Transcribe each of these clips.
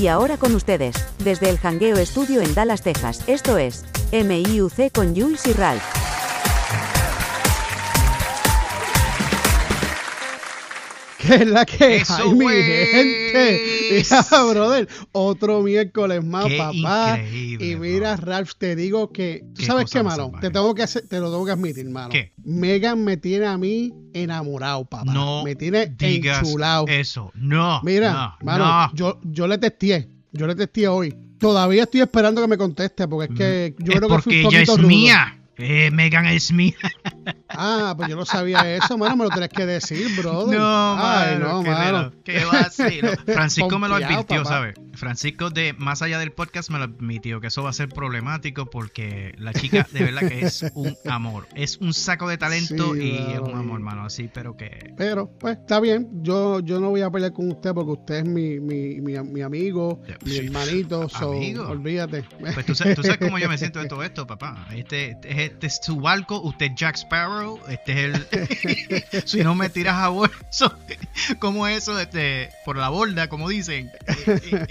Y ahora con ustedes, desde el Hangueo Estudio en Dallas, Texas, esto es MIUC con Jules y Ralph. ¿Qué es la que Eso hay, mi es. gente? Mira, brother, otro miércoles más, Qué papá. Y mira, bro. Ralph, te digo que, ¿tú Qué sabes qué, mano? Te tengo que hacer, te lo tengo que admitir, mano. ¿Qué? Megan me tiene a mí enamorado, papá. No me tiene digas enchulado. eso. No. Mira, no, mano, no. yo, yo le testé, yo le testé hoy. Todavía estoy esperando que me conteste, porque es que yo es creo que fui porque un ella poquito es rudo. mía. Eh, Megan es mía. Ah, pues yo no sabía eso, mano, me lo tenés que decir, brother. No, Ay, mano, no, qué mano. ¿Qué va a hacer? Francisco me lo advirtió. ¿sabes? Francisco de más allá del podcast me lo admitió que eso va a ser problemático porque la chica de verdad que es un amor. Es un saco de talento Sí, y es mano, un amor, mano, así, pero que Pero, pues, está bien. Yo, yo no voy a pelear con usted porque usted es mi, mi, mi, mi amigo, mi hermanito. So, Amigo. olvídate. Pues tú sabes, tú sabes cómo yo me siento de todo esto, papá. Este, este, este es tu barco, usted es Jack Sparrow, este es el... si no me tiras a bolso, como eso, este, por la borda, como dicen,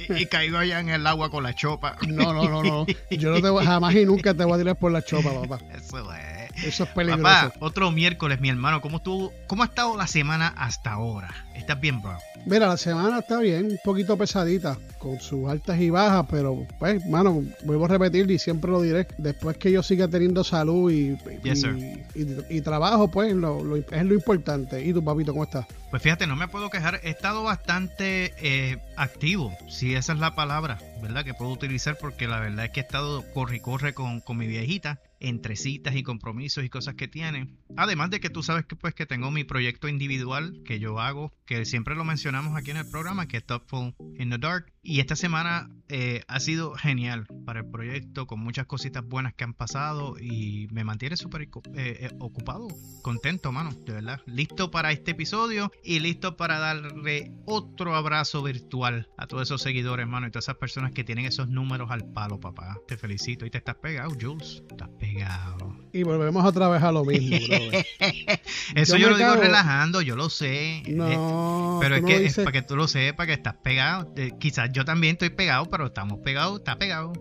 y, y- y caigo allá en el agua con la chopa. No, no, no, no. Yo no te voy, jamás y nunca te voy a tirar por la chopa, papá. Eso es. Eso es peligroso. Papá, otro miércoles, mi hermano, ¿cómo estuvo, cómo ha estado la semana hasta ahora? ¿Estás bien, bro? Mira, la semana está bien, un poquito pesadita, con sus altas y bajas, pero, pues, mano, vuelvo a repetir y siempre lo diré. Después que yo siga teniendo salud y, y, Yes, sir. y- y trabajo, pues, lo, lo- es lo importante. ¿Y tu papito cómo estás? Pues fíjate, no me puedo quejar. He estado bastante eh, activo, si esa es la palabra, ¿verdad? Que puedo utilizar porque la verdad es que he estado corre y corre con, con mi viejita entre citas y compromisos y cosas que tiene. Además de que tú sabes que pues que tengo mi proyecto individual que yo hago, que siempre lo mencionamos aquí en el programa, que es Thoughtful in the Dark. Y esta semana eh, ha sido genial para el proyecto, con muchas cositas buenas que han pasado y me mantiene súper eh, eh, ocupado, contento, mano, de verdad. Listo para este episodio y listo para darle otro abrazo virtual a todos esos seguidores, mano, y todas esas personas que tienen esos números al palo, papá. Te felicito y te estás pegado, Jules. Estás pegado. Y volvemos otra vez a lo mismo. Eso Yo yo, lo digo cago- relajando, yo lo sé. Eh, No, pero es que es para que tú lo sepas que estás pegado. Eh, quizás yo también estoy pegado, pero estamos pegados, está pegado.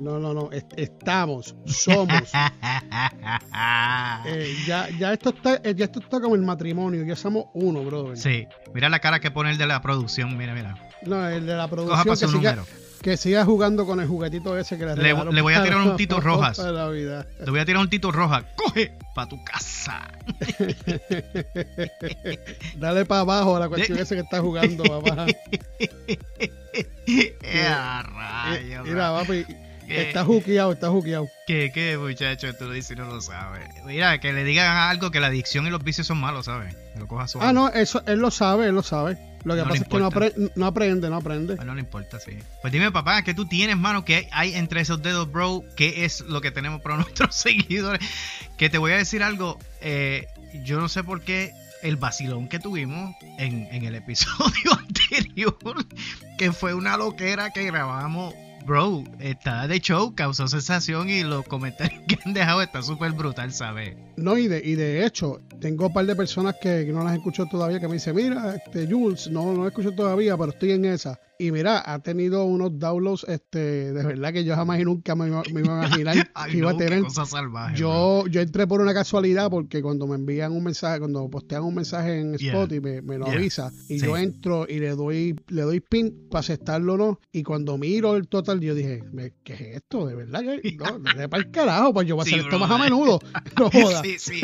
No, no, no, est- estamos, somos. Eh, ya, ya, esto está, eh, ya esto está como el matrimonio, ya somos uno, brother. sí, mira la cara que pone el de la producción, mira, mira. No, el de la Coja producción para su siga, número. que siga jugando con el juguetito ese que le Le- le voy a tirar un Tito Rojas. Te voy a tirar un tito roja. Coge para tu casa. Dale para abajo a la cuestión esa que está jugando, papá. Eh, Mira, papi, está juqueado, está juqueado. ¿Qué, qué, muchacho? Tú lo dices y no lo sabes. Mira, que le digan algo que la adicción y los vicios son malos, ¿sabes? Que lo coja suave. Ah, no, eso, él lo sabe, él lo sabe. Lo que No pasa es que no, importa. apre- no aprende, no aprende. Pues no le importa, sí. Pues dime, papá, ¿qué tú tienes, mano? ¿Qué hay entre esos dedos, bro? ¿Qué es lo que tenemos para nuestros seguidores? Que te voy a decir algo. eh, yo no sé por qué el vacilón que tuvimos en, en el episodio anterior, que fue una loquera que grabamos. Bro, está de show, causó sensación y los comentarios que han dejado está súper brutal, ¿sabes? No, y de, y de hecho, tengo un par de personas que, no las escucho todavía que me dicen, mira, este Jules, no, no la escucho todavía, pero estoy en esa. Y mira, ha tenido unos downloads, este, de verdad que yo jamás y nunca me, me iba a imaginar Ay, que iba no, a tener. salvaje. Yo, yo entré por una casualidad porque cuando me envían un mensaje, cuando postean un mensaje en Yeah. Spotify, me, me lo Yeah. avisa. Y Sí. yo entro y le doy, le doy pin para aceptarlo o no. Y cuando miro el total, yo dije, "Me- ¿qué es esto? De verdad que no, de para el carajo, pues yo voy a Sí, hacer esto más a menudo. No jodas. Sí, sí,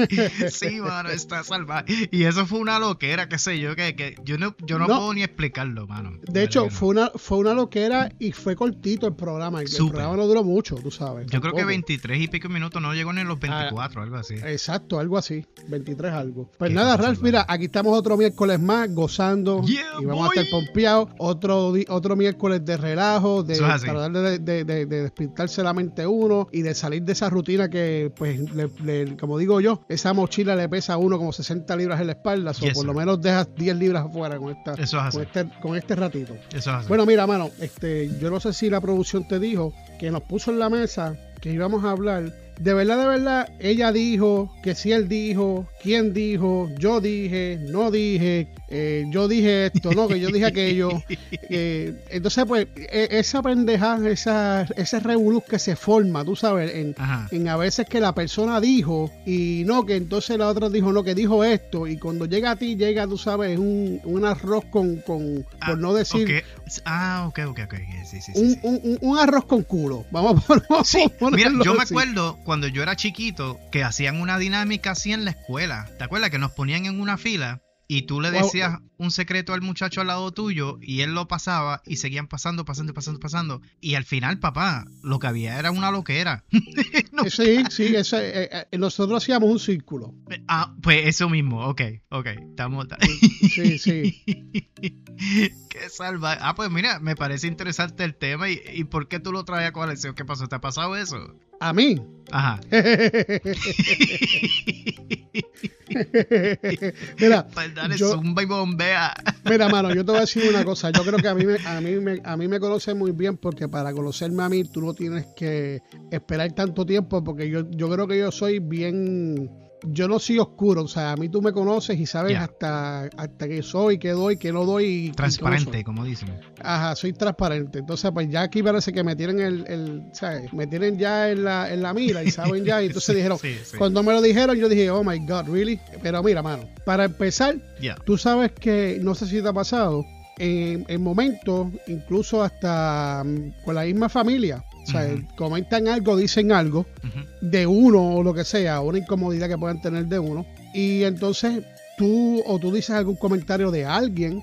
sí, mano, está salvaje. Y eso fue una loquera, qué sé yo, que, que yo no, yo no, No. puedo ni explicarlo, mano. De hecho, verdad que no. Fue una, fue una loquera y fue cortito el programa. El, programa no duró mucho, tú sabes. Yo creo que tampoco. 23 y pico minutos no llegó ni los Ah, 24, algo así. Exacto, algo así. 23 algo. Pues nada, Ralph, mira, aquí estamos otro miércoles más gozando Yeah, y vamos boy. a estar pompeados. Otro, otro miércoles de relajo, de es tratar de, de, de- de despistarse la mente uno y de salir de esa rutina que, pues, le- le- como digo yo, esa mochila le pesa a uno como 60 libras en la espalda, o Yes, por lo menos dejas 10 libras afuera con, esta, Eso es así. con, este, con este ratito. Eso es Bueno, mira, mano, este, yo no sé si la producción te dijo que nos puso en la mesa que íbamos a hablar. De verdad, de verdad, ella dijo, que si él dijo, quién dijo, yo dije, no dije, eh, yo dije esto, no, que yo dije aquello. Eh, entonces, pues, e, esa pendeja, esa, ese revolú que se forma, tú sabes, en, en, a veces que la persona dijo y no, que entonces la otra dijo no, que dijo esto. Y cuando llega a ti, llega, tú sabes, un, un arroz con, con por ah, no decir. Ah, ok, ok, ok. Sí, sí, un, un, un, arroz con culo. Vamos a Mira, yo me acuerdo cuando yo era chiquito que hacían una dinámica así en la escuela. ¿Te acuerdas que nos ponían en una fila? y tú le decías un secreto al muchacho al lado tuyo y él lo pasaba y seguían pasando, pasando, pasando, pasando. Y al final, papá, lo que había era una loquera. Sí, sí, eh, eh, nosotros hacíamos un círculo. Ah, pues eso mismo, ok, ok, estamos... Sí, sí. Qué salva. Ah, pues mira, me parece interesante el tema y, y ¿por qué tú lo traes a coalición? ¿Qué pasó? ¿Te ha pasado eso? A mí. Ajá. mira, dale zumba y bombea. mira, mano, yo te voy a decir una cosa. Yo creo que a mí, me, a, mí me, a mí me conoce muy bien porque para conocerme a mí tú no tienes que esperar tanto tiempo porque yo, yo creo que yo soy bien yo no soy oscuro, o sea, a mí tú me conoces y sabes hasta, hasta qué soy, qué doy, qué no doy. Transparente, como dicen. Ajá, soy transparente. Entonces, pues ya aquí parece que me tienen el, el ¿sabes? Me tienen ya en la, en la mira y saben ya. Y entonces dijeron, cuando me lo dijeron, yo dije, oh my God, really? Pero mira, mano, para empezar, tú sabes que, no sé si te ha pasado, en, en momentos, incluso hasta mm, con la misma familia, o sea, comentan algo, dicen algo de uno o lo que sea, una incomodidad que puedan tener de uno. Y entonces tú o tú dices algún comentario de alguien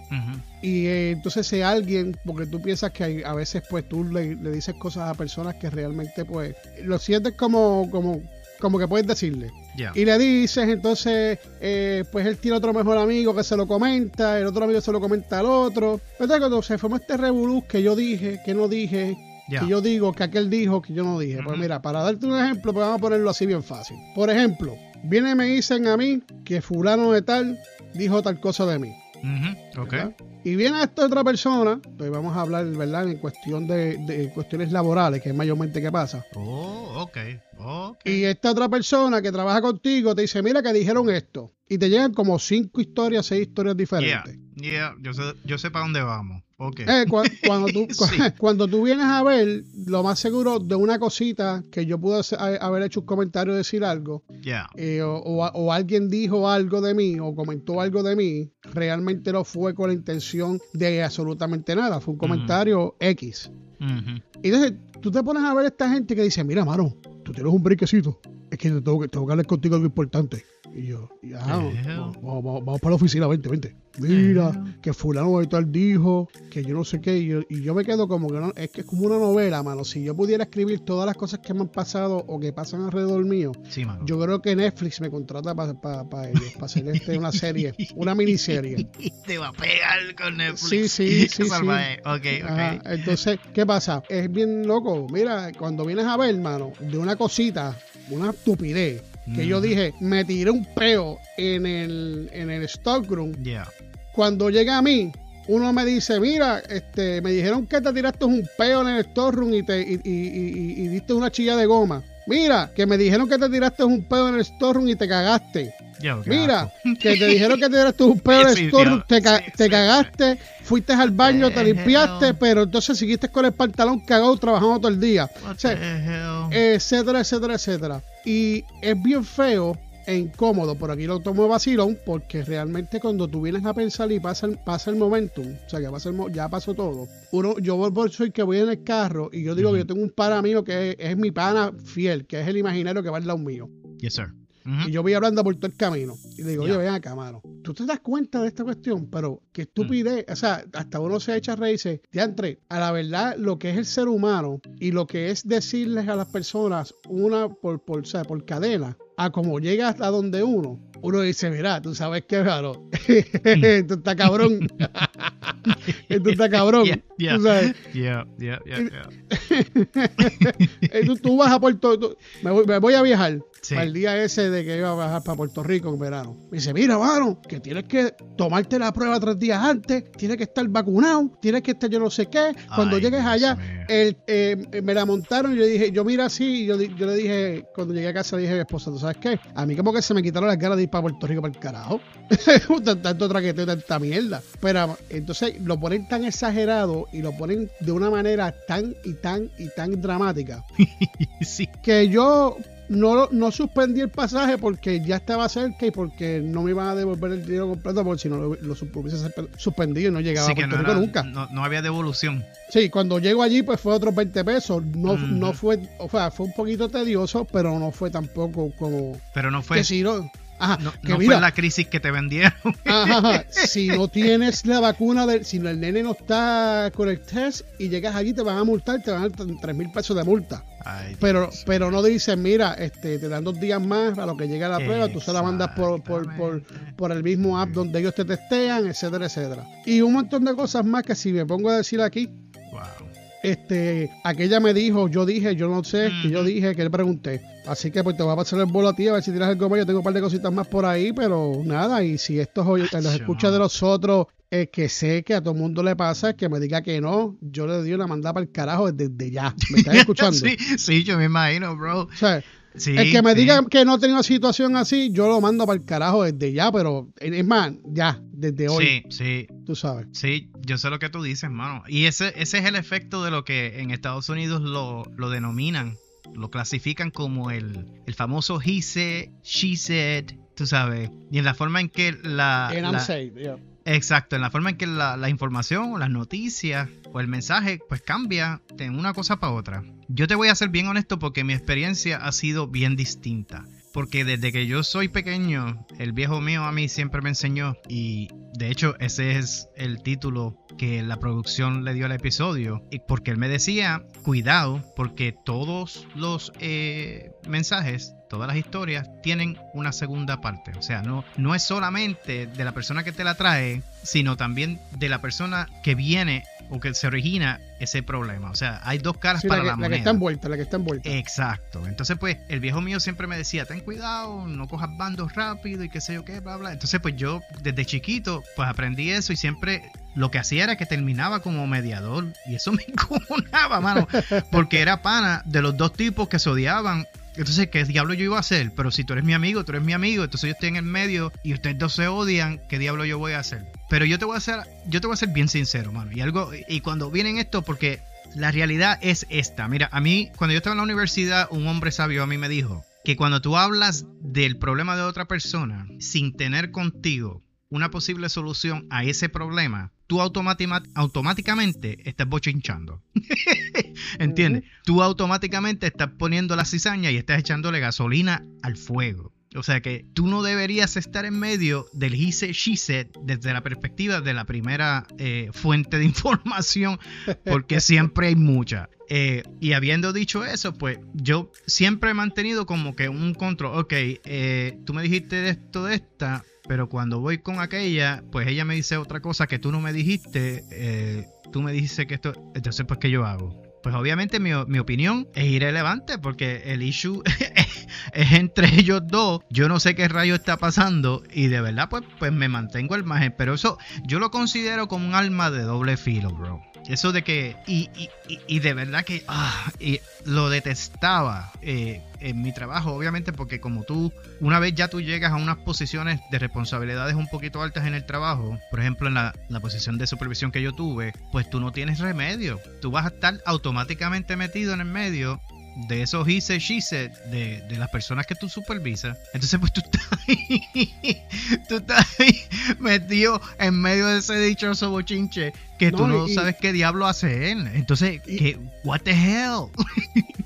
y eh, entonces ese alguien, porque tú piensas que a veces pues tú le, dices cosas a personas que realmente pues lo sientes como, como, como que puedes decirle. Y le dices, entonces, eh, pues él tiene otro mejor amigo que se lo comenta, el otro amigo se lo comenta al otro. Entonces cuando se formó este revolú que yo dije, que no dije, que yo digo, que aquel dijo, que yo no dije. Pues mira, para darte un ejemplo, pues vamos a ponerlo así bien fácil. Por ejemplo, viene y me dicen a mí que fulano de tal dijo tal cosa de mí. Y viene esta otra persona, pues vamos a hablar, ¿verdad? En cuestión de, cuestiones laborales, que es mayormente que pasa. Oh, ok. Y esta otra persona que trabaja contigo te dice, mira que dijeron esto. Y te llegan como cinco historias, seis historias diferentes. Yeah, yo sé, yo sé para dónde vamos. Okay. Eh, cuando, tú, cuando tú vienes a ver, lo más seguro de una cosita que yo pude haber hecho un comentario, decir algo, eh, o, alguien dijo algo de mí o comentó algo de mí, realmente no fue con la intención de absolutamente nada, fue un comentario X. Y entonces tú te pones a ver a esta gente que dice, mira, mano, tú tienes un briquecito, es que tengo que, tengo que hablar contigo algo importante. Y yo, ya, vamos, para la oficina, vente, vente. Mira, que fulano de tal dijo, que yo no sé qué. Y yo, me quedo como que no, es que es como una novela, mano. Si yo pudiera escribir todas las cosas que me han pasado o que pasan alrededor mío, yo creo que Netflix me contrata para para ellos, para hacer este, una serie, una miniserie. Te va a pegar con Netflix. Sí, sí, sí. sí. Okay, okay. Entonces, ¿qué pasa? Es bien loco. Mira, cuando vienes a ver, mano, de una cosita, una estupidez que yo dije, me tiré un peo en el, en el stockroom. Cuando llega a mí, uno me dice, mira, este, me dijeron que te tiraste un peo en el stockroom y, te, y, y, y, diste una chilla de goma. Mira, que me dijeron que te tiraste un peo en el storeroom y te cagaste. Mira, que te dijeron que te tiraste un peo en el storeroom, te, te cagaste, fuiste al baño, te limpiaste, pero entonces seguiste con el pantalón cagado trabajando todo el día. etcétera, etcétera, etcétera. Y es bien feo e incómodo, por aquí lo tomo vacilón, porque realmente cuando tú vienes a pensar y pasa el, pasa el momentum, o sea, pasa ya pasó todo, uno, yo soy que voy en el carro y yo digo que yo tengo un pana mío que es, mi pana fiel, que es el imaginario que va al lado mío. Yes, sir. Y yo voy hablando por todo el camino. Y le digo, oye, ven acá, mano. Tú te das cuenta de esta cuestión, pero qué estupidez. O sea, hasta uno se echa a reírse. entre a la verdad, lo que es el ser humano y lo que es decirles a las personas una por, por, o sea, por cadena, a como llega hasta donde uno, uno dice, mira, tú sabes qué, claro, esto está cabrón. esto está cabrón. Yeah, ¿Tú sabes? yeah, yeah, yeah, tú, tú, vas a Puerto, me, voy, me voy a viajar Sí. Para el día ese de que iba a bajar para Puerto Rico en verano. Me dice, mira, mano, que tienes que tomarte la prueba tres días antes, tienes que estar vacunado, tienes que estar yo no sé qué. Cuando Ay, llegues allá, el, eh, me la montaron y yo dije, yo mira así, y yo, yo le dije, cuando llegué a casa, le dije a mi esposa, ¿tú sabes qué? A mí como que se me quitaron las ganas de ir para Puerto Rico para el carajo. Tan- tanto traqueteo, tanta mierda. Pero entonces lo ponen tan exagerado y lo ponen de una manera tan y tan y tan dramática sí. que yo no, no suspendí el pasaje porque ya estaba cerca y porque no me iban a devolver el dinero completo porque si no lo, lo hubiese suspendido y no llegaba Sí, a Puerto no, Rico era- nunca. no, no había devolución. Sí, cuando llego allí pues fue otros 20 pesos. No, no fue, o sea, fue un poquito tedioso, pero no fue tampoco como Pero no fue, que si no, ajá, no, que no mira, fue la crisis que te vendieron. Ajá, ajá. Si no tienes la vacuna, del, si el nene no está con el test y llegas allí, te van a multar, te van a dar 3 mil pesos de multa. Ay, Pero, pero no dicen, mira, este, te dan dos días más a lo que llega la prueba, tú se la mandas por, por, por, por el mismo app donde ellos te testean, etcétera, etcétera. Y un montón de cosas más que si me pongo a decir aquí, Wow. este, aquella me dijo, yo dije, yo no sé, que yo dije, que le pregunté. Así que pues te voy a pasar el bolo a ti, a ver si tiras algo más. Yo tengo un par de cositas más por ahí, pero nada. Y si estos los escuchas de los otros, eh, que sé que a todo el mundo le pasa, que me diga que no, yo le doy una mandada para el carajo desde ya. ¿Me estás escuchando? sí, sí, yo me imagino, bro. O sea, Sí, el que me sí. diga que no tengo una situación así, yo lo mando para el carajo desde ya, pero es más, ya, desde hoy, Sí, sí, tú sabes. sí, yo sé lo que tú dices, mano. Y ese, ese es el efecto de lo que en Estados Unidos lo, lo denominan, lo clasifican como el, el famoso he said, she said, tú sabes. Y en la forma en que la... And I'm safe, yeah. Exacto, en la forma en que la, información o las noticias o el mensaje pues cambia de una cosa para otra. Yo te voy a ser bien honesto porque mi experiencia ha sido bien distinta. Porque desde que yo soy pequeño, el viejo mío a mí siempre me enseñó y de hecho ese es el título que la producción le dio al episodio. Y porque él me decía, cuidado, porque todos los eh, mensajes todas las historias tienen una segunda parte. O sea, no, no es solamente de la persona que te la trae, sino también de la persona que viene o que se origina ese problema. O sea, hay dos caras Sí, para la, la, que, la que moneda. está envuelta, la que está envuelta. Exacto. Entonces, pues, el viejo mío siempre me decía, ten cuidado, no cojas bandos rápido y qué sé yo qué, bla, bla. Entonces, pues yo desde chiquito, pues aprendí eso y siempre lo que hacía era que terminaba como mediador. Y eso me encojonaba, mano. Porque era pana de los dos tipos que se odiaban. Entonces, ¿qué diablo yo iba a hacer? Pero si tú eres mi amigo, tú eres mi amigo, entonces yo estoy en el medio y ustedes dos se odian, ¿qué diablo yo voy a hacer? Pero yo te voy a hacer, yo te voy a ser bien sincero, mano. Y algo, y cuando vienen esto, porque la realidad es esta. Mira, a mí, cuando yo estaba en la universidad, un hombre sabio a mí me dijo que cuando tú hablas del problema de otra persona sin tener contigo una posible solución a ese problema, tú automáticamente estás bochinchando. ¿Entiendes? Tú automáticamente estás poniendo la cizaña y estás echándole gasolina al fuego. O sea que tú no deberías estar en medio del he said, desde la perspectiva de la primera eh, fuente de información, porque siempre hay mucha. Eh, y habiendo dicho eso, pues yo siempre he mantenido como que un control. Ok, eh, tú me dijiste esto, de esta, pero cuando voy con aquella, pues ella me dice otra cosa que tú no me dijiste. eh, tú me dices que esto. Entonces, pues, ¿qué yo hago? Pues obviamente mi, mi opinión es irrelevante porque el issue es entre ellos dos. Yo no sé qué rayo está pasando y de verdad pues, pues me mantengo al margen. Pero eso yo lo considero como un alma de doble filo, bro. Eso de que... Y, y, y- de verdad que... ah, y lo detestaba eh, en mi trabajo, obviamente porque como tú, una vez ya tú llegas a unas posiciones de responsabilidades un poquito altas en el trabajo, por ejemplo en la, la posición de supervisión que yo tuve, pues tú no tienes remedio. Tú vas a estar automáticamente metido en el medio de esos he said, she said de, de las personas que tú supervisas. Entonces, pues tú estás ahí, tú estás ahí metido en medio de ese dichoso bochinche que tú No, no y- sabes qué diablo hace él. Entonces, Y- ¿qué? What the hell?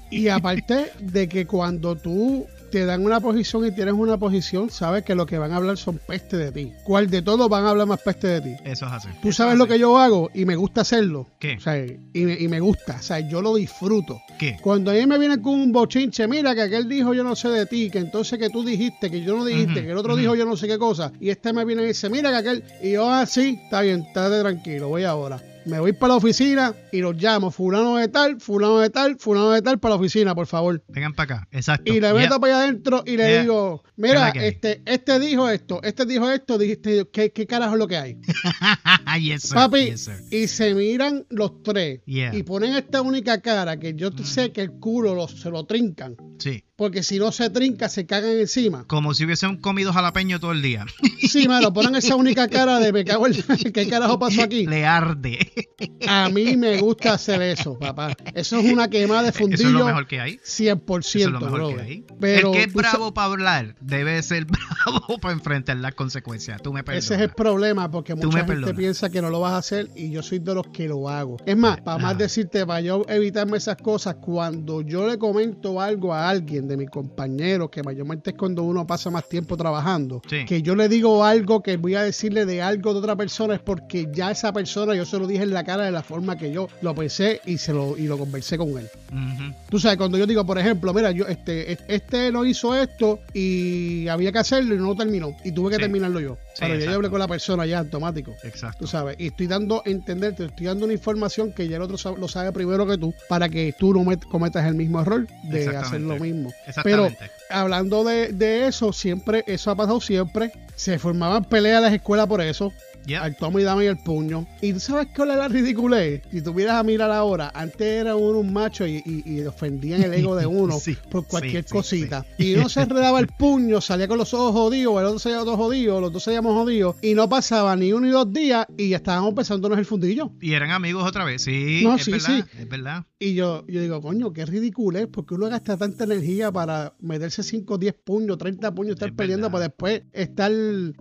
Y aparte de que cuando tú te dan una posición y tienes una posición, sabes que lo que van a hablar son peste de ti. ¿Cuál de todos van a hablar más peste de ti? Eso es así. Tú sabes es lo que yo hago y me gusta hacerlo. ¿Qué? O sea, y me, y me gusta. O sea, yo lo disfruto. ¿Qué? Cuando a mí me vienen con un bochinche, mira que aquel dijo yo no sé de ti, que entonces que tú dijiste, que yo no dijiste, que el otro dijo yo no sé qué cosa, y este me viene y dice, mira que aquel, y yo así, está bien, estate tranquilo, voy ahora. Me voy para la oficina y los llamo, fulano de tal, fulano de tal, fulano de tal, para la oficina, por favor. Vengan para acá, exacto. Y le meto Yeah. para allá adentro y le Yeah. digo, ¿Qué es mira, este, este dijo esto, este dijo esto, dijiste, ¿qué, qué carajo es lo que hay? yes, sir. Papi, Yes, sir. y se miran los tres Yeah. y ponen esta única cara que yo sé que el culo lo- se lo trincan. Sí. Porque si no se trinca, se cagan encima. Como si hubiesen comido jalapeño todo el día. Sí, mano, ponen esa única cara de me cago en ¿Qué carajo pasó aquí? Le arde. A mí me gusta hacer eso, papá. Eso es una quemada de Eso es lo fundillo mejor que hay. 100%, Eso es lo mejor que hay. Pero el que es bravo para hablar debe ser bravo para enfrentar las consecuencias. Tú me perdonas. Ese es el problema, porque mucha gente perdonas. piensa que no lo vas a hacer y yo soy de los que lo hago. Es más, para más decirte, para yo evitarme esas cosas, cuando yo le comento algo a alguien de mis compañeros, que mayormente es cuando uno pasa más tiempo trabajando, Sí. que yo le digo algo que voy a decirle de algo de otra persona, es porque ya esa persona yo se lo dije en la cara de la forma que yo lo pensé y se lo, y lo conversé con él. Ujú. Tú sabes, cuando yo digo, por ejemplo, mira, yo este este no hizo esto y había que hacerlo y no lo terminó. Y tuve que Sí. terminarlo yo. Sí, Pero ya yo hablé con la persona ya automático. Exacto. Tú sabes, y estoy dando a entender, te estoy dando una información que ya el otro sabe- lo sabe primero que tú, para que tú no met- cometas el mismo error de hacer lo mismo. Pero hablando de, de eso, siempre, eso ha pasado siempre. Se formaban peleas en las escuelas por eso. Yeah. Al toma y dame y el puño. Y tú sabes cuál es la ridiculez. Si tuvieras a mirar ahora, antes era uno un macho y, y, y ofendían el ego de uno Sí, por cualquier sí, sí, cosita. Y uno se enredaba el puño, salía con los ojos jodidos, el otro salía con los ojos jodidos, los dos salíamos jodidos. Y no pasaba ni uno ni dos días y ya estábamos pensándonos el fundillo. Y eran amigos otra vez. Sí, No, es sí, verdad. sí. Es verdad. Y yo, yo digo, coño, qué ridiculez, porque uno gasta tanta energía para meterse 5, 10 puños, 30 puños, estar Es peleando para después estar,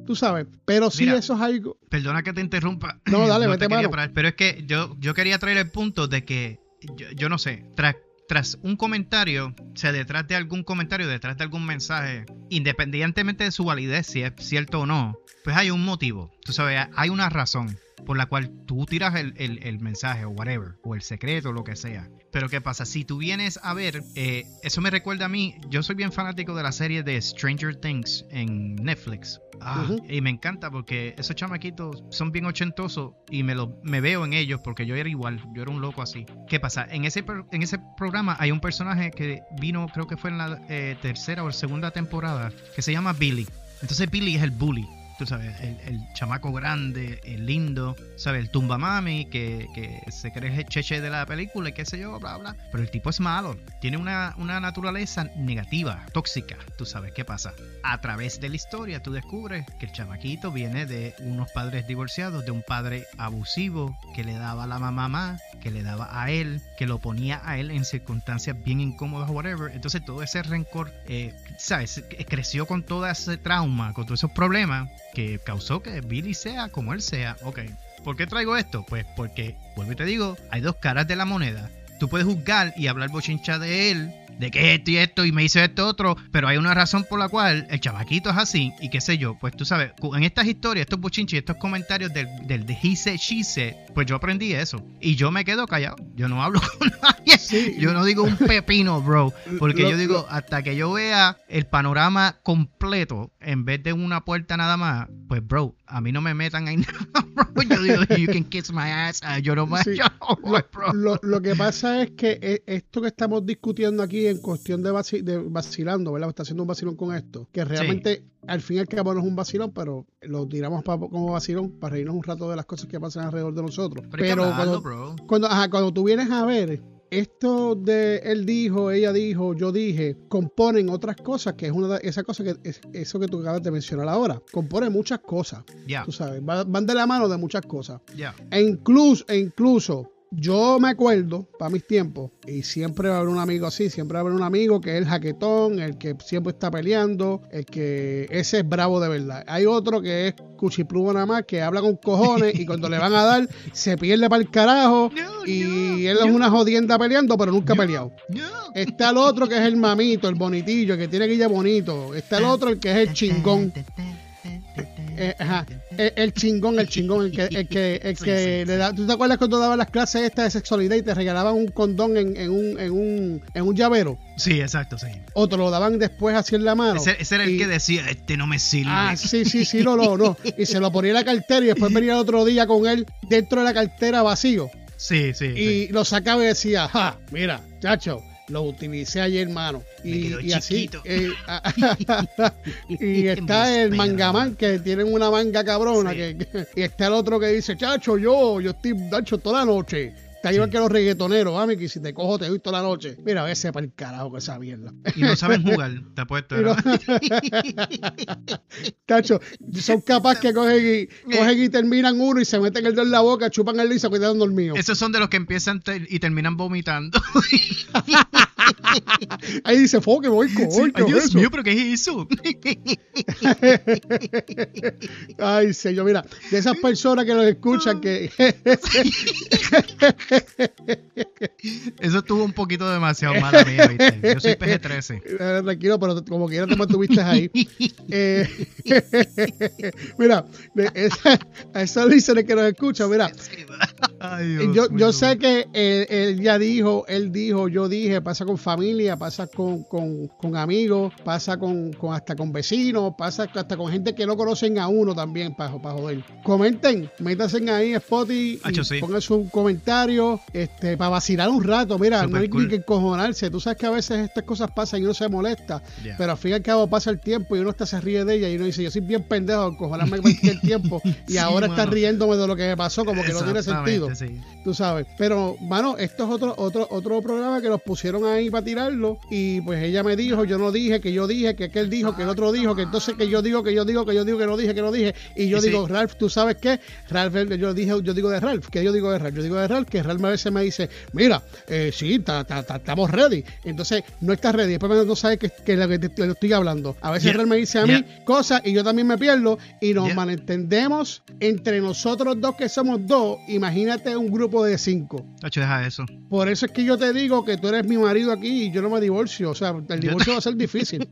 tú sabes. Pero sí, Mira, eso es algo. Perdona que te interrumpa. No, dale, te mete quería mano. parar, pero es que yo, yo quería traer el punto de que, yo, yo no sé, tras, tras un comentario, o sea, detrás de algún comentario, detrás de algún mensaje, independientemente de su validez, si es cierto o no, pues hay un motivo. Tú sabes, hay una razón por la cual tú tiras el, el- el mensaje o whatever, o el secreto, o lo que sea. Pero ¿qué pasa? Si tú vienes a ver, eh, eso me recuerda a mí, yo soy bien fanático de la serie de Stranger Things en Netflix. Ah. Y me encanta porque esos chamaquitos son bien ochentosos y me, lo, me veo en ellos porque yo era igual, yo era un loco así. ¿Qué pasa? En ese, en ese programa hay un personaje que vino, creo que fue en la eh, tercera o segunda temporada, que se llama Billy. Entonces Billy es el bully. Tú sabes, el, el chamaco grande, el lindo, ¿sabes? El tumbamami que, que se cree el cheche de la película y qué sé yo, bla, bla. Pero el tipo es malo. Tiene una, una naturaleza negativa, tóxica. ¿Tú sabes qué pasa? A través de la historia tú descubres que el chamaquito viene de unos padres divorciados, de un padre abusivo que le daba a la mamá más, que le daba a él, que lo ponía a él en circunstancias bien incómodas, whatever. Entonces todo ese rencor, eh, ¿sabes? Creció con todo ese trauma, con todos esos problemas que causó que Billy sea como él sea. Ok, ¿por qué traigo esto? Pues porque, vuelvo y te digo, hay dos caras de la moneda. Tú puedes juzgar y hablar bochincha de él, de que esto y esto y me hizo esto otro, pero hay una razón por la cual el chamaquito es así y qué sé yo. Pues tú sabes, en estas historias, estos bochinches y estos comentarios del, del de he said, she said, pues yo aprendí eso. Y yo me quedo callado. Yo no hablo con nadie. Sí. Yo no digo un pepino, bro. Porque Lo- yo digo, hasta que yo vea el panorama completo en vez de una puerta nada más, pues, bro, a mí no me metan ahí. bro. Yo digo, you can kiss my ass. Ah, Yo no me. Sí. yo no bro. Lo, lo que pasa es que e- esto que estamos discutiendo aquí en cuestión de, vaci- de vacilando, ¿verdad? Está haciendo un vacilón con esto, que realmente al fin y al cabo no es un vacilón, pero lo tiramos pa- como vacilón para reírnos un rato de las cosas que pasan alrededor de nosotros. Pero cuando, bro. cuando, ajá, cuando tú vienes a ver esto de él dijo, ella dijo, yo dije, componen otras cosas, que es una de esas cosas que es, eso que tú acabas de mencionar ahora. Componen muchas cosas, Ya, tú sabes, va- van de la mano de muchas cosas. ya. E incluso, e incluso, yo me acuerdo, para mis tiempos, y siempre va a haber un amigo así, siempre va a haber un amigo que es el jaquetón, el que siempre está peleando, el que ese es bravo de verdad. Hay otro que es cuchiplumo nada más, que habla con cojones y cuando le van a dar, se pierde para el carajo. No, Y no, él es una jodienda peleando, pero nunca ha peleado. Está el otro que es el mamito, el bonitillo, el que tiene guilla bonito. Está el otro, el que es el chingón. Eh, ajá. El, el chingón, el chingón, el que, el que, el que le da. ¿Tú te acuerdas cuando daban las clases estas de sexualidad y te regalaban un condón en, en un, en un, en un llavero? Sí, exacto, sí. O te lo daban después así en la mano. Ese, ese era el Y- que decía, este no me sirve. Ah, sí, sí, sí, no, no, no. Y se lo ponía en la cartera y después venía el otro día con él dentro de la cartera vacío. sí, sí. sí. Y lo sacaba y decía, ja, mira, chacho, lo utilicé ayer, hermano. Y, y así. eh, y está el mangamán que tienen una manga cabrona. Sí. Que, que- y está el otro que dice, chacho, yo, yo estoy dacho toda la noche. Está igual Sí. que los reggaetoneros, mami, que si te cojo te doy toda la noche. Mira, a veces para el carajo que esa mierda. Y no saben jugar, te apuesto. No- son capaces que cogen y, cogen y terminan uno y se meten el dedo en la boca, chupan el dedo y se quedan dormidos. Esos son de los que empiezan y terminan vomitando. Ahí dice, fo, que voy, ¿qué es Dios eso? mío, pero ¿qué es eso? Ay, señor, mira, de esas personas que nos escuchan que Eso estuvo un poquito demasiado mala mía, ¿viste? Yo soy PG-13. Eh, tranquilo, pero como quiera te mantuviste ahí. Eh, mira, de esa- a esos listeners que nos escuchan, mira, Ay, Dios yo, yo sé que él, él ya dijo, él dijo, yo dije, pasa con familia, pasa con, con, con amigos, pasa con, con hasta con vecinos, pasa hasta con gente que no conocen a uno también, para joder. Comenten, métanse ahí en Spotify Hacho, y sí. pongan su comentario este, para vacilar un rato. Mira, no Super hay cool. ni que encojonarse. Tú sabes que a veces estas cosas pasan y uno se molesta, pero al fin y al cabo pasa el tiempo y uno hasta se ríe de ella y uno dice, yo soy bien pendejo, encojonarme cualquier tiempo y Sí, ahora está mano. riéndome de lo que me pasó, como que no tiene sentido sí. tú sabes. Pero, mano, esto es otro, otro, otro programa que nos pusieron ahí para tirarlo. Y pues ella me dijo, yo no dije, que yo dije, que aquel dijo, que el otro dijo, que entonces que yo digo, que yo digo, que yo digo, que no dije, que no dije. Y yo sí. digo, Ralph, ¿tú sabes qué? Ralph, yo dije, yo digo de Ralph, que yo digo de Ralph, yo digo de Ralph, que Ralph a veces me dice, mira, eh, sí, ta- ta- ta- estamos ready. Entonces, no estás ready. Después no sabes que, que lo que te, te estoy hablando. A veces Yeah. Ralph me dice a mí Yeah. cosas y yo también me pierdo y nos Yeah. malentendemos entre nosotros dos que somos dos. Imagínate un grupo de cinco. Tacho, deja eso. Por eso es que yo te digo que tú eres mi marido aquí y yo no me divorcio. O sea, el divorcio va a ser difícil.